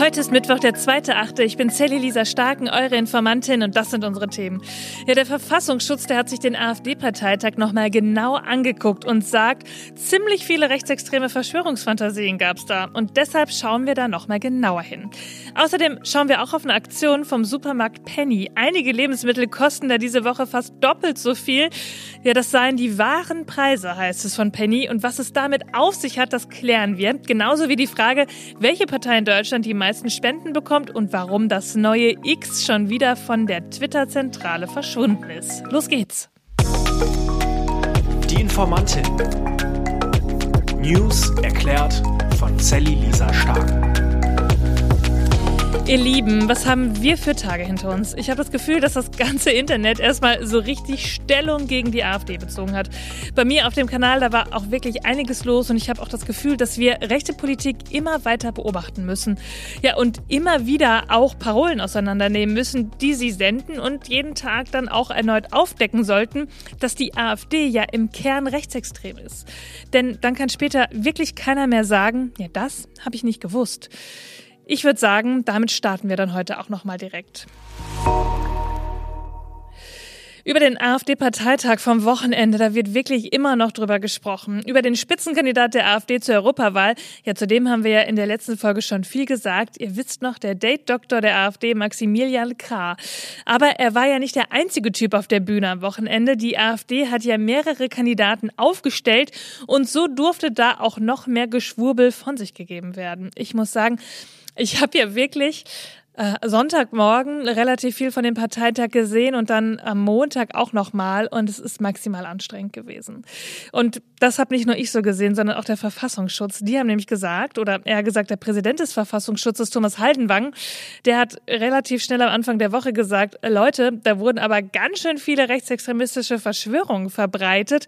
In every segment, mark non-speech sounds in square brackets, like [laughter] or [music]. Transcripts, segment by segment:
Heute ist Mittwoch, der 2.8. Ich bin Sally Lisa Starken, eure Informantin und das sind unsere Themen. Ja, der Verfassungsschutz, der hat sich den AfD-Parteitag nochmal genau angeguckt und sagt, ziemlich viele rechtsextreme Verschwörungsfantasien gab's da und deshalb schauen wir da nochmal genauer hin. Außerdem schauen wir auch auf eine Aktion vom Supermarkt Penny. Einige Lebensmittel kosten da diese Woche fast doppelt so viel. Ja, das seien die wahren Preise, heißt es von Penny und was es damit auf sich hat, das klären wir. Genauso wie die Frage, welche Partei in Deutschland die meisten meisten Spenden bekommt und warum das neue X schon wieder von der Twitter-Zentrale verschwunden ist. Los geht's. Die Informantin. News erklärt von Sally Lisa Stark. Ihr Lieben, was haben wir für Tage hinter uns? Ich habe das Gefühl, dass das ganze Internet erstmal so richtig Stellung gegen die AfD bezogen hat. Bei mir auf dem Kanal, da war auch wirklich einiges los und ich habe auch das Gefühl, dass wir rechte Politik immer weiter beobachten müssen. Ja, und immer wieder auch Parolen auseinandernehmen müssen, die sie senden und jeden Tag dann auch erneut aufdecken sollten, dass die AfD ja im Kern rechtsextrem ist. Denn dann kann später wirklich keiner mehr sagen, ja, das habe ich nicht gewusst. Ich würde sagen, damit starten wir dann heute auch noch mal direkt. Über den AfD-Parteitag vom Wochenende, da wird wirklich immer noch drüber gesprochen. Über den Spitzenkandidat der AfD zur Europawahl. Ja, zudem haben wir ja in der letzten Folge schon viel gesagt. Ihr wisst noch, der Date-Doktor der AfD, Maximilian Krah. Aber er war ja nicht der einzige Typ auf der Bühne am Wochenende. Die AfD hat ja mehrere Kandidaten aufgestellt und so durfte da auch noch mehr Geschwurbel von sich gegeben werden. Ich muss sagen, ich habe ja wirklich äh, Sonntagmorgen relativ viel von dem Parteitag gesehen und dann am Montag auch nochmal und es ist maximal anstrengend gewesen. Und das habe nicht nur ich so gesehen, sondern auch der Verfassungsschutz. Die haben nämlich gesagt, oder eher gesagt, der Präsident des Verfassungsschutzes, Thomas Haldenwang, der hat relativ schnell am Anfang der Woche gesagt, Leute, da wurden aber ganz schön viele rechtsextremistische Verschwörungen verbreitet.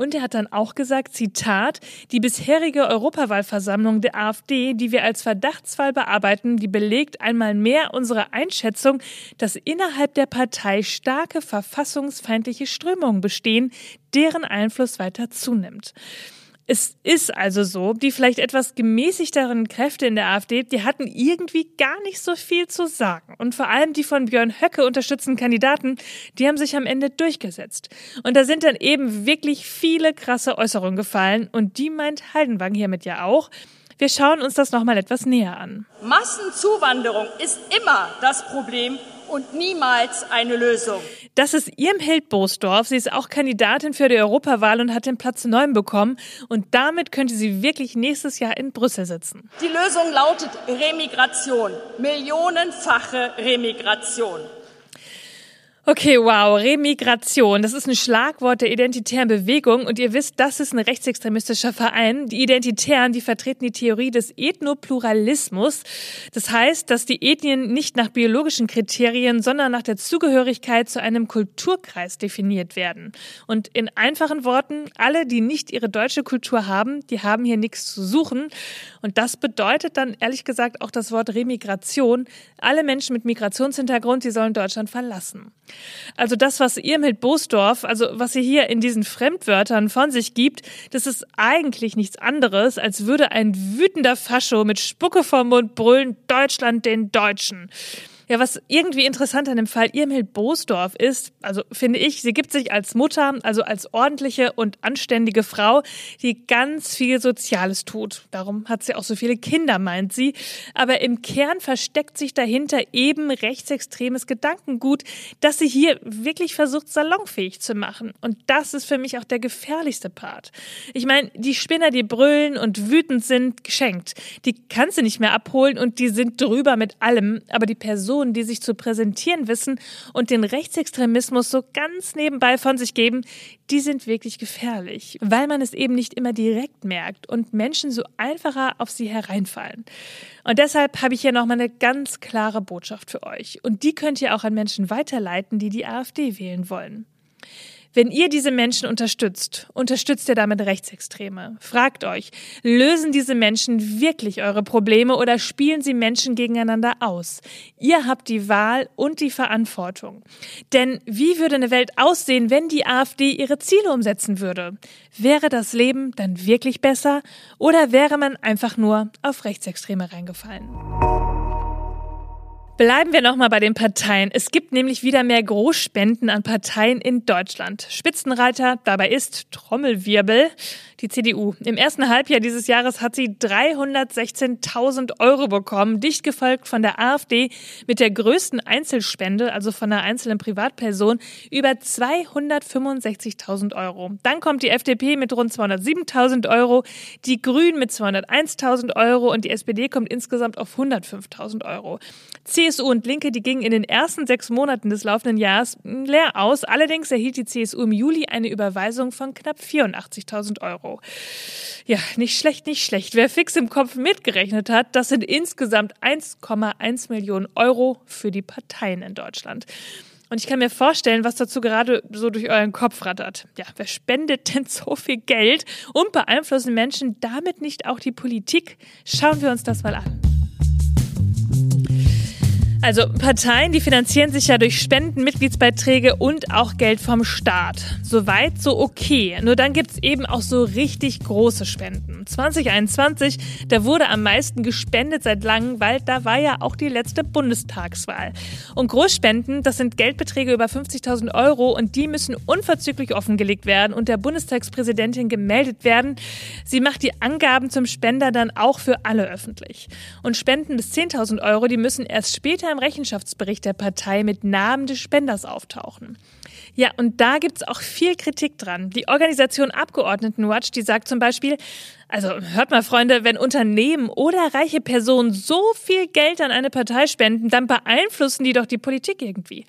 Und er hat dann auch gesagt, Zitat, die bisherige Europawahlversammlung der AfD, die wir als Verdachtsfall bearbeiten, die belegt einmal mehr unsere Einschätzung, dass innerhalb der Partei starke verfassungsfeindliche Strömungen bestehen, deren Einfluss weiter zunimmt. Es ist also so, die vielleicht etwas gemäßigteren Kräfte in der AfD, die hatten irgendwie gar nicht so viel zu sagen. Und vor allem die von Björn Höcke unterstützten Kandidaten, die haben sich am Ende durchgesetzt. Und da sind dann eben wirklich viele krasse Äußerungen gefallen. Und die meint Heidenwang hiermit ja auch. Wir schauen uns das nochmal etwas näher an. Massenzuwanderung ist immer das Problem und niemals eine Lösung. Das ist Irmhild Boosdorf. Sie ist auch Kandidatin für die Europawahl und hat den Platz 9 bekommen. Und damit könnte sie wirklich nächstes Jahr in Brüssel sitzen. Die Lösung lautet Remigration. Millionenfache Remigration. Okay, wow, Remigration. Das ist ein Schlagwort der identitären Bewegung und ihr wisst, das ist ein rechtsextremistischer Verein. Die Identitären, die vertreten die Theorie des Ethnopluralismus. Das heißt, dass die Ethnien nicht nach biologischen Kriterien, sondern nach der Zugehörigkeit zu einem Kulturkreis definiert werden. Und in einfachen Worten, alle, die nicht ihre deutsche Kultur haben, die haben hier nichts zu suchen. Und das bedeutet dann ehrlich gesagt auch das Wort Remigration. Alle Menschen mit Migrationshintergrund, die sollen Deutschland verlassen. Also das, was ihr mit Boosdorf, also was sie hier in diesen Fremdwörtern von sich gibt, das ist eigentlich nichts anderes, als würde ein wütender Fascho mit Spucke vom Mund brüllen, Deutschland den Deutschen. Ja, was irgendwie interessant an dem Fall Irmhild Boosdorf ist, also finde ich, sie gibt sich als Mutter, also als ordentliche und anständige Frau, die ganz viel Soziales tut. Darum hat sie auch so viele Kinder, meint sie. Aber im Kern versteckt sich dahinter eben rechtsextremes Gedankengut, das sie hier wirklich versucht, salonfähig zu machen. Und das ist für mich auch der gefährlichste Part. Ich meine, die Spinner, die brüllen und wütend sind, geschenkt. Die kannst du nicht mehr abholen und die sind drüber mit allem. Aber die Person, Personen, die sich zu präsentieren wissen und den Rechtsextremismus so ganz nebenbei von sich geben, die sind wirklich gefährlich, weil man es eben nicht immer direkt merkt und Menschen so einfacher auf sie hereinfallen. Und deshalb habe ich hier nochmal eine ganz klare Botschaft für euch. Und die könnt ihr auch an Menschen weiterleiten, die die AfD wählen wollen. Wenn ihr diese Menschen unterstützt, unterstützt ihr damit Rechtsextreme. Fragt euch, lösen diese Menschen wirklich eure Probleme oder spielen sie Menschen gegeneinander aus? Ihr habt die Wahl und die Verantwortung. Denn wie würde eine Welt aussehen, wenn die AfD ihre Ziele umsetzen würde? Wäre das Leben dann wirklich besser oder wäre man einfach nur auf Rechtsextreme reingefallen? Bleiben wir nochmal bei den Parteien. Es gibt nämlich wieder mehr Großspenden an Parteien in Deutschland. Spitzenreiter dabei ist Trommelwirbel die CDU. Im ersten Halbjahr dieses Jahres hat sie 316.000 Euro bekommen, dicht gefolgt von der AfD mit der größten Einzelspende, also von einer einzelnen Privatperson, über 265.000 Euro. Dann kommt die FDP mit rund 207.000 Euro, die Grünen mit 201.000 Euro und die SPD kommt insgesamt auf 105.000 Euro. CSU und Linke, die gingen in den ersten sechs Monaten des laufenden Jahres leer aus. Allerdings erhielt die CSU im Juli eine Überweisung von knapp 84.000 Euro. Ja, nicht schlecht, nicht schlecht. Wer fix im Kopf mitgerechnet hat, das sind insgesamt 1,1 Millionen Euro für die Parteien in Deutschland. Und ich kann mir vorstellen, was dazu gerade so durch euren Kopf rattert. Ja, wer spendet denn [laughs] so viel Geld und beeinflussen Menschen damit nicht auch die Politik? Schauen wir uns das mal an. Also Parteien, die finanzieren sich ja durch Spenden, Mitgliedsbeiträge und auch Geld vom Staat. Soweit, so okay. Nur dann gibt's eben auch so richtig große Spenden. 2021, da wurde am meisten gespendet seit langem, weil da war ja auch die letzte Bundestagswahl. Und Großspenden, das sind Geldbeträge über 50.000 Euro und die müssen unverzüglich offengelegt werden und der Bundestagspräsidentin gemeldet werden. Sie macht die Angaben zum Spender dann auch für alle öffentlich. Und Spenden bis 10.000 Euro, die müssen erst später im Rechenschaftsbericht der Partei mit Namen des Spenders auftauchen. Ja, und da gibt's auch viel Kritik dran. Die Organisation Abgeordnetenwatch, die sagt zum Beispiel, also hört mal, Freunde, wenn Unternehmen oder reiche Personen so viel Geld an eine Partei spenden, dann beeinflussen die doch die Politik irgendwie.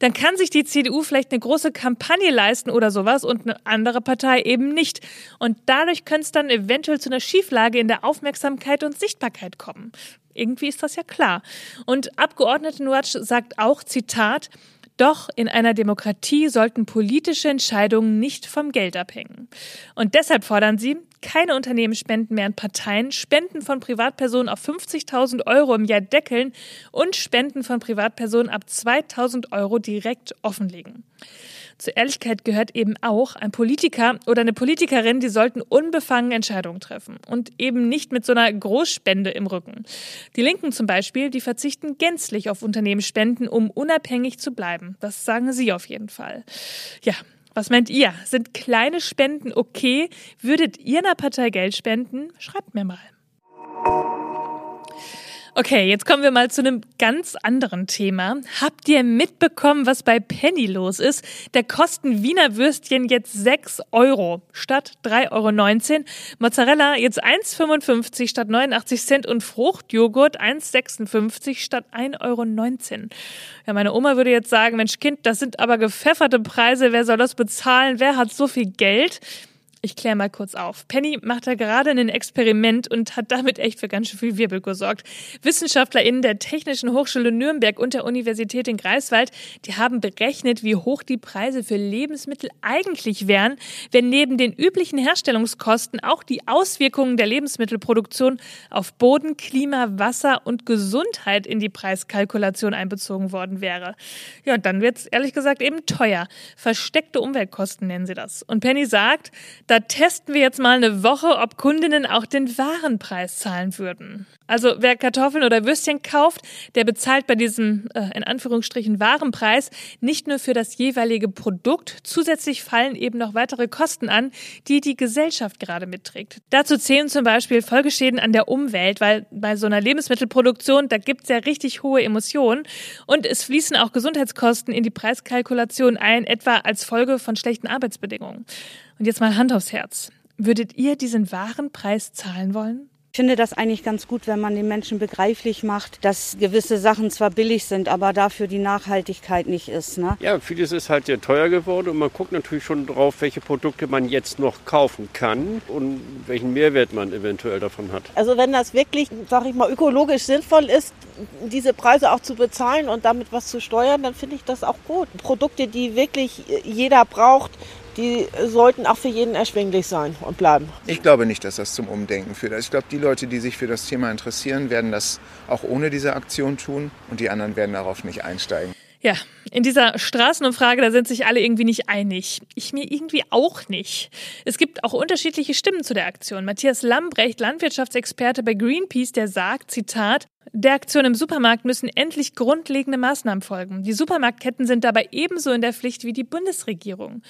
Dann kann sich die CDU vielleicht eine große Kampagne leisten oder sowas und eine andere Partei eben nicht. Und dadurch könnte es dann eventuell zu einer Schieflage in der Aufmerksamkeit und Sichtbarkeit kommen. Irgendwie ist das ja klar. Und Abgeordnetenwatch sagt auch, Zitat, doch in einer Demokratie sollten politische Entscheidungen nicht vom Geld abhängen. Und deshalb fordern sie, keine Unternehmen spenden mehr an Parteien, Spenden von Privatpersonen auf 50.000 Euro im Jahr deckeln und Spenden von Privatpersonen ab 2.000 Euro direkt offenlegen. Zur Ehrlichkeit gehört eben auch, ein Politiker oder eine Politikerin, die sollten unbefangen Entscheidungen treffen und eben nicht mit so einer Großspende im Rücken. Die Linken zum Beispiel, die verzichten gänzlich auf Unternehmensspenden, um unabhängig zu bleiben. Das sagen sie auf jeden Fall. Ja, was meint ihr? Sind kleine Spenden okay? Würdet ihr einer Partei Geld spenden? Schreibt mir mal. Okay, jetzt kommen wir mal zu einem ganz anderen Thema. Habt ihr mitbekommen, was bei Penny los ist? Da kosten Wiener Würstchen jetzt 6 Euro statt 3,19 Euro. Mozzarella jetzt 1,55 statt 89 Cent und Fruchtjoghurt 1,56 statt 1,19 Euro. Ja, meine Oma würde jetzt sagen, Mensch Kind, das sind aber gepfefferte Preise. Wer soll das bezahlen? Wer hat so viel Geld? Ich kläre mal kurz auf. Penny macht da gerade ein Experiment und hat damit echt für ganz schön viel Wirbel gesorgt. WissenschaftlerInnen der Technischen Hochschule Nürnberg und der Universität in Greifswald, die haben berechnet, wie hoch die Preise für Lebensmittel eigentlich wären, wenn neben den üblichen Herstellungskosten auch die Auswirkungen der Lebensmittelproduktion auf Boden, Klima, Wasser und Gesundheit in die Preiskalkulation einbezogen worden wäre. Ja, dann wird's ehrlich gesagt eben teuer. Versteckte Umweltkosten nennen sie das. Und Penny sagt, da testen wir jetzt mal eine Woche, ob Kundinnen auch den Warenpreis zahlen würden. Also wer Kartoffeln oder Würstchen kauft, der bezahlt bei diesem äh, in Anführungsstrichen Warenpreis nicht nur für das jeweilige Produkt, zusätzlich fallen eben noch weitere Kosten an, die die Gesellschaft gerade mitträgt. Dazu zählen zum Beispiel Folgeschäden an der Umwelt, weil bei so einer Lebensmittelproduktion, da gibt's ja richtig hohe Emissionen und es fließen auch Gesundheitskosten in die Preiskalkulation ein, etwa als Folge von schlechten Arbeitsbedingungen. Und jetzt mal Hand aufs Herz. Würdet ihr diesen wahren Preis zahlen wollen? Ich finde das eigentlich ganz gut, wenn man den Menschen begreiflich macht, dass gewisse Sachen zwar billig sind, aber dafür die Nachhaltigkeit nicht ist. Ne? Ja, vieles ist halt sehr teuer geworden und man guckt natürlich schon drauf, welche Produkte man jetzt noch kaufen kann und welchen Mehrwert man eventuell davon hat. Also wenn das wirklich, sag ich mal, ökologisch sinnvoll ist, diese Preise auch zu bezahlen und damit was zu steuern, dann finde ich das auch gut. Produkte, die wirklich jeder braucht, die sollten auch für jeden erschwinglich sein und bleiben. Ich glaube nicht, dass das zum Umdenken führt. Also ich glaube, die Leute, die sich für das Thema interessieren, werden das auch ohne diese Aktion tun und die anderen werden darauf nicht einsteigen. Ja, in dieser Straßenumfrage, da sind sich alle irgendwie nicht einig. Ich mir irgendwie auch nicht. Es gibt auch unterschiedliche Stimmen zu der Aktion. Matthias Lambrecht, Landwirtschaftsexperte bei Greenpeace, der sagt, Zitat, Der Aktion im Supermarkt müssen endlich grundlegende Maßnahmen folgen. Die Supermarktketten sind dabei ebenso in der Pflicht wie die Bundesregierung.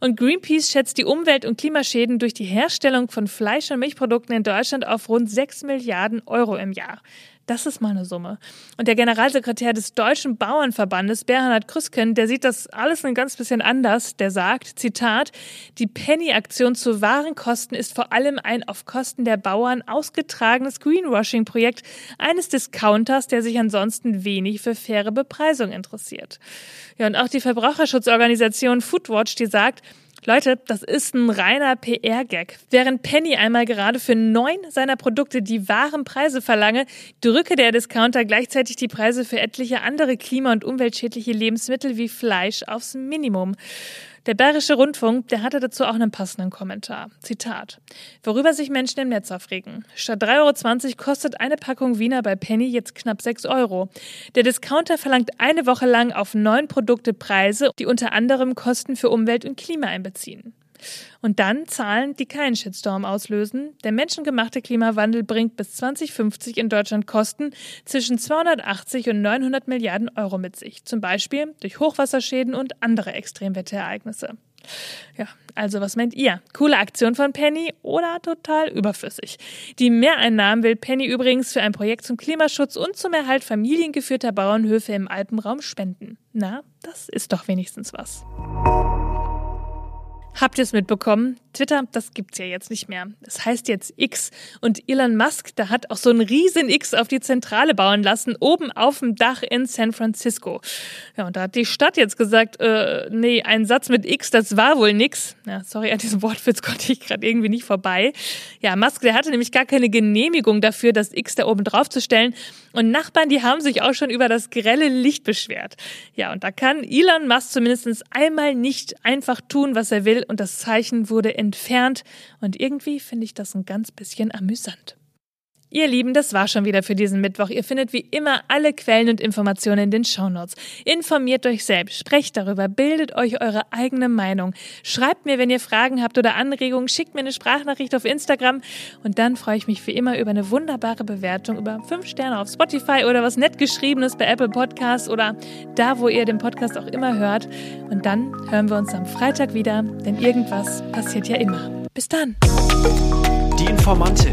Und Greenpeace schätzt die Umwelt- und Klimaschäden durch die Herstellung von Fleisch- und Milchprodukten in Deutschland auf rund 6 Milliarden Euro im Jahr. Das ist mal eine Summe. Und der Generalsekretär des Deutschen Bauernverbandes, Bernhard Krüsken, der sieht das alles ein ganz bisschen anders. Der sagt, Zitat, die Penny-Aktion zu Warenkosten ist vor allem ein auf Kosten der Bauern ausgetragenes Greenwashing-Projekt eines Discounters, der sich ansonsten wenig für faire Bepreisung interessiert. Ja, und auch die Verbraucherschutzorganisation Foodwatch, die sagt, Leute, das ist ein reiner PR-Gag. Während Penny einmal gerade für neun seiner Produkte die wahren Preise verlange, drücke der Discounter gleichzeitig die Preise für etliche andere klima- und umweltschädliche Lebensmittel wie Fleisch aufs Minimum. Der Bayerische Rundfunk, der hatte dazu auch einen passenden Kommentar. Zitat. Worüber sich Menschen im Netz aufregen. Statt 3,20 Euro kostet eine Packung Wiener bei Penny jetzt knapp 6 Euro. Der Discounter verlangt eine Woche lang auf neun Produkte Preise, die unter anderem Kosten für Umwelt und Klima einbeziehen. Und dann Zahlen, die keinen Shitstorm auslösen. Der menschengemachte Klimawandel bringt bis 2050 in Deutschland Kosten zwischen 280 und 900 Milliarden Euro mit sich. Zum Beispiel durch Hochwasserschäden und andere Extremwetterereignisse. Ja, also was meint ihr? Coole Aktion von Penny oder total überflüssig? Die Mehreinnahmen will Penny übrigens für ein Projekt zum Klimaschutz und zum Erhalt familiengeführter Bauernhöfe im Alpenraum spenden. Na, das ist doch wenigstens was. Habt ihr es mitbekommen? Twitter, das gibt's ja jetzt nicht mehr. Es heißt jetzt X. Und Elon Musk, der hat auch so ein riesen X auf die Zentrale bauen lassen, oben auf dem Dach in San Francisco. Ja, und da hat die Stadt jetzt gesagt, äh, nee, ein Satz mit X, das war wohl nix. Ja, sorry, an diesem Wortwitz [laughs] konnte ich gerade irgendwie nicht vorbei. Ja, Musk, der hatte nämlich gar keine Genehmigung dafür, das X da oben drauf zu stellen. Und Nachbarn, die haben sich auch schon über das grelle Licht beschwert. Ja, und da kann Elon Musk zumindest einmal nicht einfach tun, was er will. Und das Zeichen wurde entfernt. Und irgendwie finde ich das ein ganz bisschen amüsant. Ihr Lieben, das war schon wieder für diesen Mittwoch. Ihr findet wie immer alle Quellen und Informationen in den Shownotes. Informiert euch selbst, sprecht darüber, bildet euch eure eigene Meinung. Schreibt mir, wenn ihr Fragen habt oder Anregungen, schickt mir eine Sprachnachricht auf Instagram und dann freue ich mich wie immer über eine wunderbare Bewertung, über fünf Sterne auf Spotify oder was nett geschriebenes bei Apple Podcasts oder da, wo ihr den Podcast auch immer hört. Und dann hören wir uns am Freitag wieder, denn irgendwas passiert ja immer. Bis dann. Die Informantin.